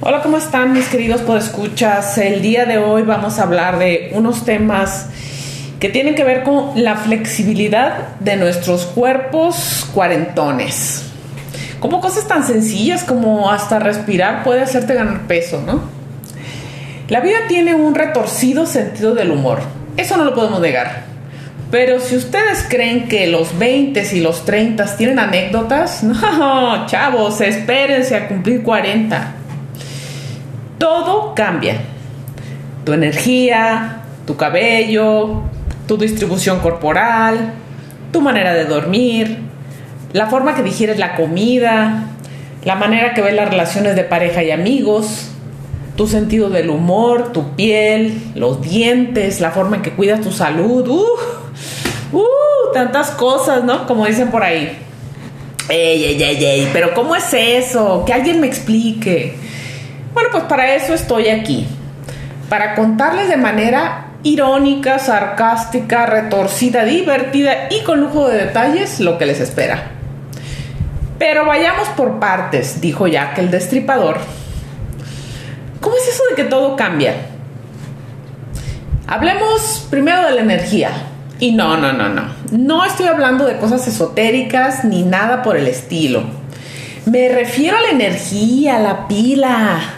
Hola, ¿cómo están mis queridos podescuchas? El día de hoy vamos a hablar de unos temas que tienen que ver con la flexibilidad de nuestros cuerpos cuarentones. Como cosas tan sencillas como hasta respirar puede hacerte ganar peso, ¿no? La vida tiene un retorcido sentido del humor. Eso no lo podemos negar. Pero si ustedes creen que los 20 y los 30 tienen anécdotas, no, chavos, espérense a cumplir 40 todo cambia. Tu energía, tu cabello, tu distribución corporal, tu manera de dormir, la forma que digieres la comida, la manera que ves las relaciones de pareja y amigos, tu sentido del humor, tu piel, los dientes, la forma en que cuidas tu salud, uh, uh, tantas cosas, ¿no? Como dicen por ahí. Ey, ey, ey, ey, pero ¿cómo es eso? Que alguien me explique. Bueno, pues para eso estoy aquí, para contarles de manera irónica, sarcástica, retorcida, divertida y con lujo de detalles lo que les espera. Pero vayamos por partes, dijo Jack el destripador. ¿Cómo es eso de que todo cambia? Hablemos primero de la energía. Y no, no, no, no. No estoy hablando de cosas esotéricas ni nada por el estilo. Me refiero a la energía, a la pila,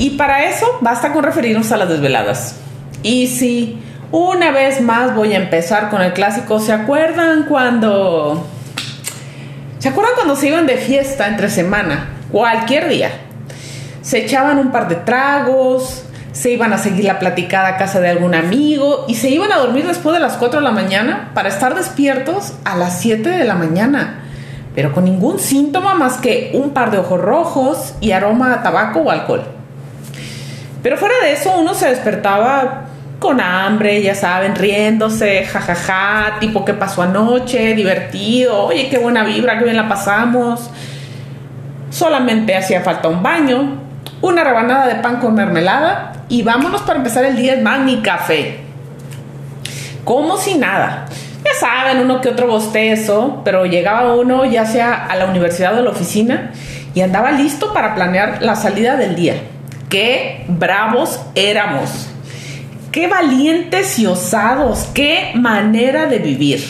y para eso basta con referirnos a las desveladas. Y si una vez más voy a empezar con el clásico, ¿se acuerdan cuando... ¿Se acuerdan cuando se iban de fiesta entre semana? Cualquier día. Se echaban un par de tragos, se iban a seguir la platicada a casa de algún amigo y se iban a dormir después de las 4 de la mañana para estar despiertos a las 7 de la mañana, pero con ningún síntoma más que un par de ojos rojos y aroma a tabaco o alcohol. Pero fuera de eso, uno se despertaba con hambre, ya saben, riéndose, jajaja, tipo qué pasó anoche, divertido, oye, qué buena vibra, qué bien la pasamos. Solamente hacía falta un baño, una rebanada de pan con mermelada y vámonos para empezar el día más ni café. Como si nada. Ya saben, uno que otro bostezo, pero llegaba uno ya sea a la universidad o a la oficina y andaba listo para planear la salida del día. Qué bravos éramos. Qué valientes y osados. Qué manera de vivir.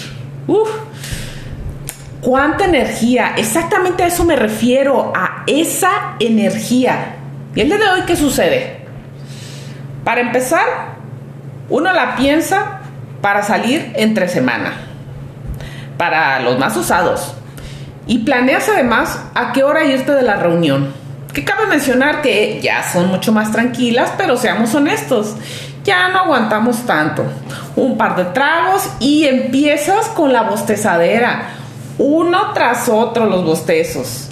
Uf. Cuánta energía. Exactamente a eso me refiero. A esa energía. ¿Y el día de hoy qué sucede? Para empezar, uno la piensa para salir entre semana. Para los más osados. Y planeas además a qué hora irte de la reunión que cabe mencionar que ya son mucho más tranquilas, pero seamos honestos, ya no aguantamos tanto. Un par de tragos y empiezas con la bostezadera, uno tras otro los bostezos.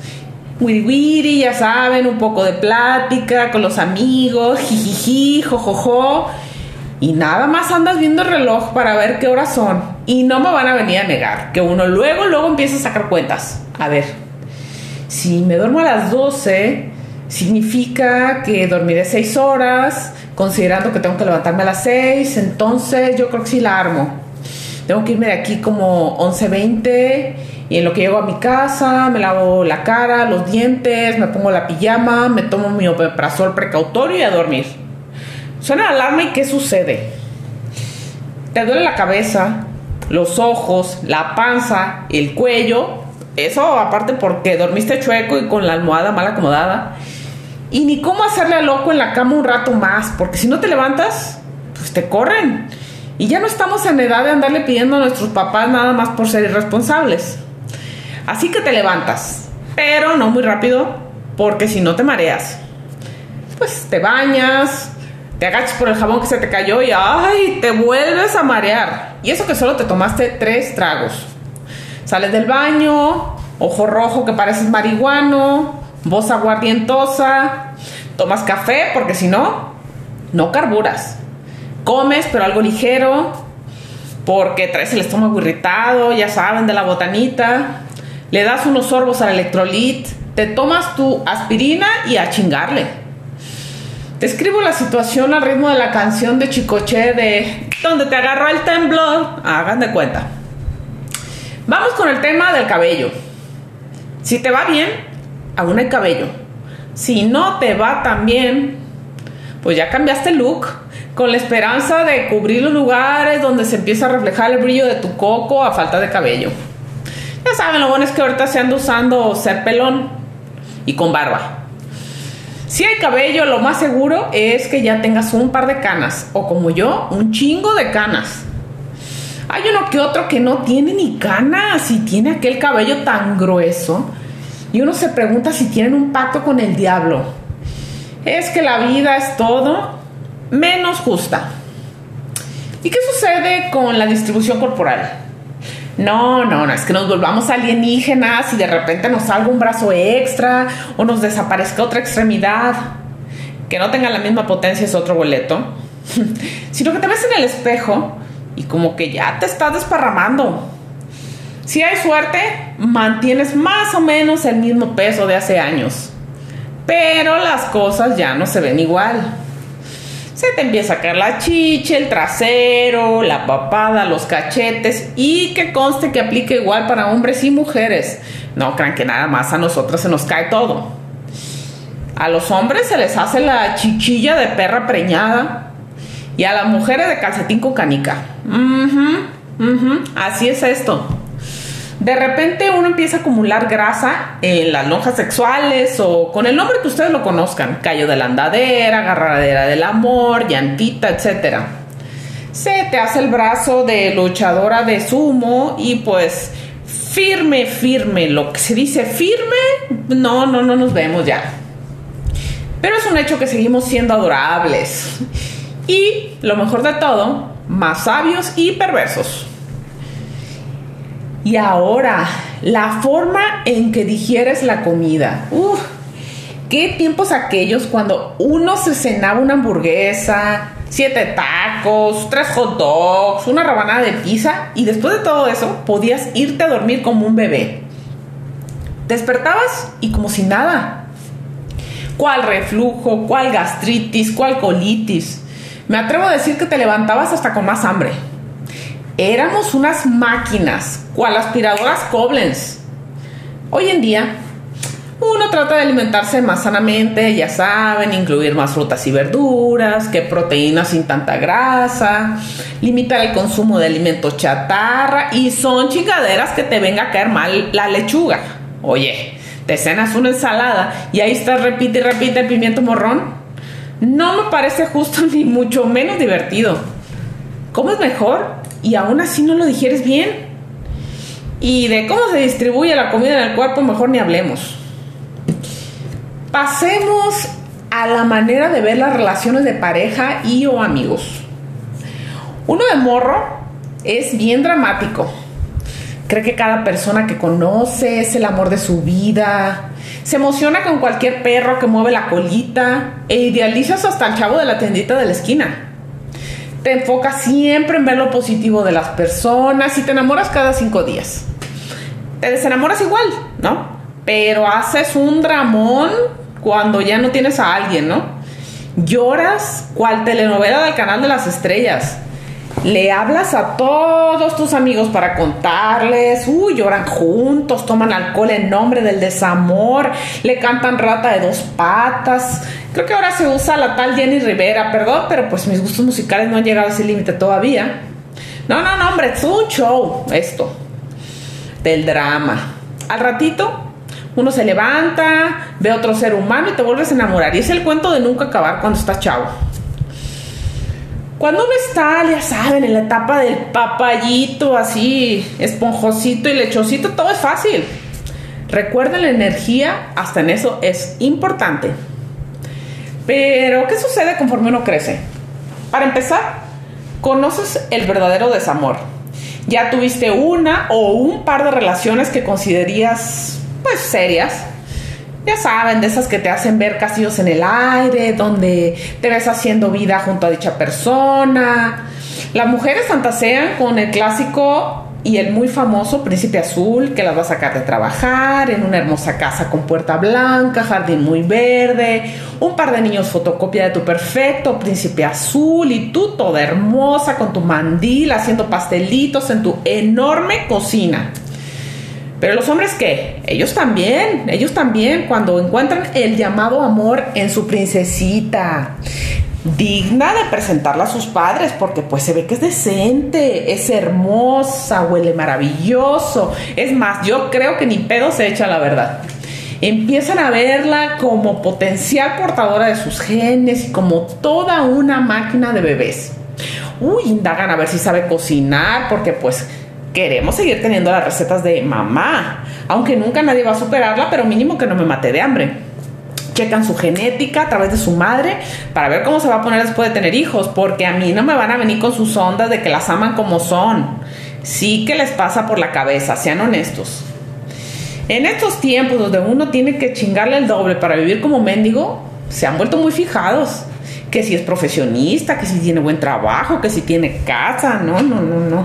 Wiri ya saben, un poco de plática con los amigos, jijiji, jojojo. Y nada más andas viendo el reloj para ver qué horas son. Y no me van a venir a negar que uno luego, luego empieza a sacar cuentas. A ver, si me duermo a las 12, significa que dormiré 6 horas, considerando que tengo que levantarme a las 6, entonces yo creo que sí la armo. Tengo que irme de aquí como 11.20 y en lo que llego a mi casa me lavo la cara, los dientes, me pongo la pijama, me tomo mi omeprazol precautorio y a dormir. Suena la alarma y ¿qué sucede? Te duele la cabeza, los ojos, la panza, el cuello eso aparte porque dormiste chueco y con la almohada mal acomodada. Y ni cómo hacerle a loco en la cama un rato más, porque si no te levantas, pues te corren. Y ya no estamos en edad de andarle pidiendo a nuestros papás nada más por ser irresponsables. Así que te levantas, pero no muy rápido, porque si no te mareas. Pues te bañas, te agachas por el jabón que se te cayó y ¡ay! te vuelves a marear. Y eso que solo te tomaste tres tragos. Sales del baño, ojo rojo que pareces marihuano, voz aguardientosa, tomas café porque si no, no carburas. Comes pero algo ligero porque traes el estómago irritado, ya saben, de la botanita. Le das unos sorbos al electrolit, te tomas tu aspirina y a chingarle. Te escribo la situación al ritmo de la canción de Chicoche de donde te agarró el temblor. Hagan de cuenta. Vamos con el tema del cabello. Si te va bien, aún hay cabello. Si no te va tan bien, pues ya cambiaste look con la esperanza de cubrir los lugares donde se empieza a reflejar el brillo de tu coco a falta de cabello. Ya saben, lo bueno es que ahorita se anda usando ser pelón y con barba. Si hay cabello, lo más seguro es que ya tengas un par de canas o como yo, un chingo de canas. Hay uno que otro que no tiene ni canas y tiene aquel cabello tan grueso. Y uno se pregunta si tienen un pacto con el diablo. Es que la vida es todo menos justa. ¿Y qué sucede con la distribución corporal? No, no, no, es que nos volvamos alienígenas y de repente nos salga un brazo extra o nos desaparezca otra extremidad. Que no tenga la misma potencia es otro boleto. Sino que te ves en el espejo y como que ya te estás desparramando. Si hay suerte, mantienes más o menos el mismo peso de hace años. Pero las cosas ya no se ven igual. Se te empieza a caer la chiche, el trasero, la papada, los cachetes y que conste que aplique igual para hombres y mujeres. No crean que nada más a nosotros se nos cae todo. A los hombres se les hace la chichilla de perra preñada y a las mujeres de calcetín con canica. Así es esto de repente uno empieza a acumular grasa en las lonjas sexuales o con el nombre que ustedes lo conozcan, callo de la andadera, agarradera del amor, llantita, etc. Se te hace el brazo de luchadora de sumo y pues firme, firme, lo que se dice firme, no, no, no nos vemos ya. Pero es un hecho que seguimos siendo adorables. Y lo mejor de todo, más sabios y perversos. Y ahora, la forma en que digieres la comida. Uf, qué tiempos aquellos cuando uno se cenaba una hamburguesa, siete tacos, tres hot dogs, una rabanada de pizza y después de todo eso podías irte a dormir como un bebé. Despertabas y como si nada. ¿Cuál reflujo? ¿Cuál gastritis? ¿Cuál colitis? Me atrevo a decir que te levantabas hasta con más hambre. Éramos unas máquinas, cual aspiradoras Koblenz. Hoy en día, uno trata de alimentarse más sanamente, ya saben, incluir más frutas y verduras, que proteínas sin tanta grasa, limitar el consumo de alimentos chatarra y son chingaderas que te venga a caer mal la lechuga. Oye, te cenas una ensalada y ahí está, repite y repite el pimiento morrón. No me parece justo ni mucho menos divertido. ¿Cómo es mejor? Y aún así no lo digieres bien. Y de cómo se distribuye la comida en el cuerpo, mejor ni hablemos. Pasemos a la manera de ver las relaciones de pareja y o amigos. Uno de morro es bien dramático. Cree que cada persona que conoce es el amor de su vida. Se emociona con cualquier perro que mueve la colita e idealizas hasta el chavo de la tiendita de la esquina te enfocas siempre en ver lo positivo de las personas y te enamoras cada cinco días. Te desenamoras igual, ¿no? Pero haces un dramón cuando ya no tienes a alguien, ¿no? Lloras cual telenovela del canal de las estrellas. Le hablas a todos tus amigos para contarles, uy, lloran juntos, toman alcohol en nombre del desamor, le cantan rata de dos patas, Creo que ahora se usa la tal Jenny Rivera, perdón, pero pues mis gustos musicales no han llegado a ese límite todavía. No, no, no, hombre, es un show esto del drama. Al ratito uno se levanta, ve a otro ser humano y te vuelves a enamorar. Y es el cuento de nunca acabar cuando estás chavo. Cuando uno está, ya saben, en la etapa del papayito, así, esponjosito y lechosito, todo es fácil. Recuerden la energía, hasta en eso es importante. Pero, ¿qué sucede conforme uno crece? Para empezar, conoces el verdadero desamor. Ya tuviste una o un par de relaciones que considerías, pues, serias. Ya saben, de esas que te hacen ver castillos en el aire, donde te ves haciendo vida junto a dicha persona. Las mujeres fantasean con el clásico y el muy famoso Príncipe Azul que las va a sacar de trabajar en una hermosa casa con puerta blanca, jardín muy verde, un par de niños fotocopia de tu perfecto Príncipe Azul y tú toda hermosa con tu mandil haciendo pastelitos en tu enorme cocina. Pero los hombres qué? Ellos también, ellos también, cuando encuentran el llamado amor en su princesita, digna de presentarla a sus padres, porque pues se ve que es decente, es hermosa, huele maravilloso. Es más, yo creo que ni pedo se echa la verdad. Empiezan a verla como potencial portadora de sus genes y como toda una máquina de bebés. Uy, indagan a ver si sabe cocinar, porque pues queremos seguir teniendo las recetas de mamá, aunque nunca nadie va a superarla, pero mínimo que no me mate de hambre. Checan su genética a través de su madre para ver cómo se va a poner después de tener hijos, porque a mí no me van a venir con sus ondas de que las aman como son. Sí que les pasa por la cabeza, sean honestos. En estos tiempos donde uno tiene que chingarle el doble para vivir como mendigo, se han vuelto muy fijados. Que si es profesionista, que si tiene buen trabajo, que si tiene casa, no, no, no, no.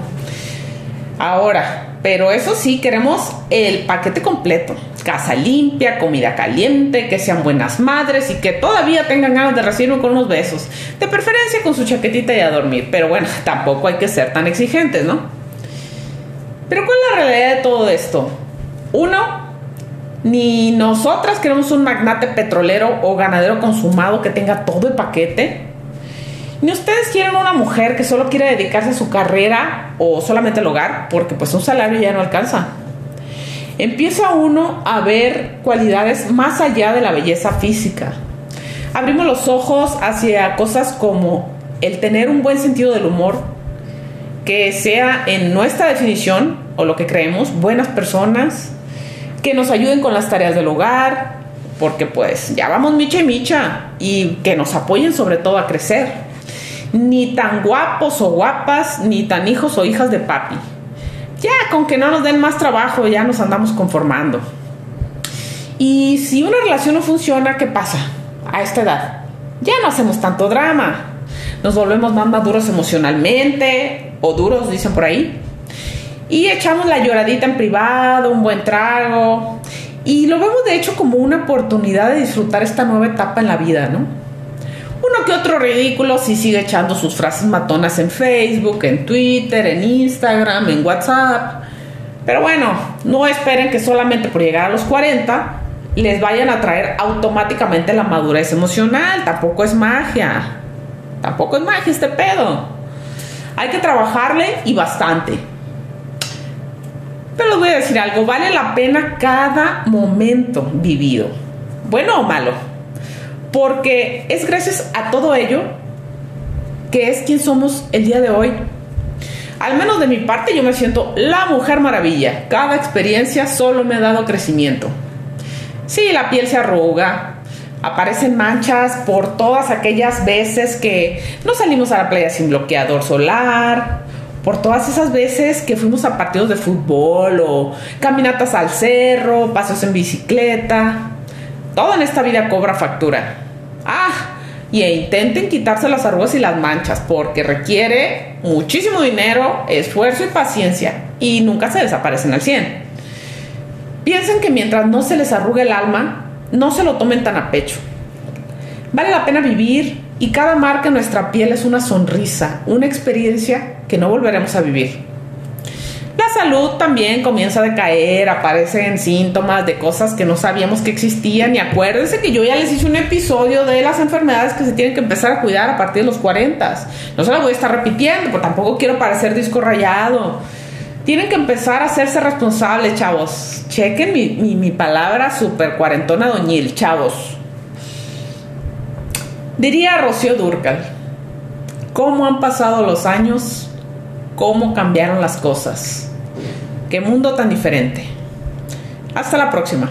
Ahora, pero eso sí, queremos el paquete completo. Casa limpia, comida caliente, que sean buenas madres y que todavía tengan ganas de recibirme con unos besos. De preferencia con su chaquetita y a dormir. Pero bueno, tampoco hay que ser tan exigentes, ¿no? Pero ¿cuál es la realidad de todo esto? Uno, ni nosotras queremos un magnate petrolero o ganadero consumado que tenga todo el paquete ni ustedes quieren una mujer que solo quiere dedicarse a su carrera o solamente al hogar, porque pues un salario ya no alcanza. Empieza uno a ver cualidades más allá de la belleza física. Abrimos los ojos hacia cosas como el tener un buen sentido del humor, que sea en nuestra definición o lo que creemos, buenas personas, que nos ayuden con las tareas del hogar, porque pues ya vamos micha y micha, y que nos apoyen sobre todo a crecer ni tan guapos o guapas, ni tan hijos o hijas de papi. Ya, con que no nos den más trabajo, ya nos andamos conformando. Y si una relación no funciona, ¿qué pasa? A esta edad, ya no hacemos tanto drama. Nos volvemos más maduros emocionalmente, o duros, dicen por ahí. Y echamos la lloradita en privado, un buen trago. Y lo vemos de hecho como una oportunidad de disfrutar esta nueva etapa en la vida, ¿no? Uno que otro ridículo si sigue echando sus frases matonas en Facebook, en Twitter, en Instagram, en WhatsApp. Pero bueno, no esperen que solamente por llegar a los 40 les vayan a traer automáticamente la madurez emocional. Tampoco es magia. Tampoco es magia este pedo. Hay que trabajarle y bastante. Pero les voy a decir algo, vale la pena cada momento vivido, bueno o malo porque es gracias a todo ello que es quien somos el día de hoy. Al menos de mi parte yo me siento la mujer maravilla. Cada experiencia solo me ha dado crecimiento. Sí, la piel se arruga, aparecen manchas por todas aquellas veces que no salimos a la playa sin bloqueador solar, por todas esas veces que fuimos a partidos de fútbol o caminatas al cerro, paseos en bicicleta. Todo en esta vida cobra factura. Y intenten quitarse las arrugas y las manchas porque requiere muchísimo dinero, esfuerzo y paciencia y nunca se desaparecen al 100. Piensen que mientras no se les arrugue el alma, no se lo tomen tan a pecho. Vale la pena vivir y cada marca en nuestra piel es una sonrisa, una experiencia que no volveremos a vivir. La salud también comienza a decaer, aparecen síntomas de cosas que no sabíamos que existían y acuérdense que yo ya les hice un episodio de las enfermedades que se tienen que empezar a cuidar a partir de los 40. No se la voy a estar repitiendo, porque tampoco quiero parecer disco rayado. Tienen que empezar a hacerse responsables, chavos. Chequen mi, mi palabra super cuarentona doñil, chavos. Diría Rocío Durcal, ¿cómo han pasado los años? Cómo cambiaron las cosas. Qué mundo tan diferente. Hasta la próxima.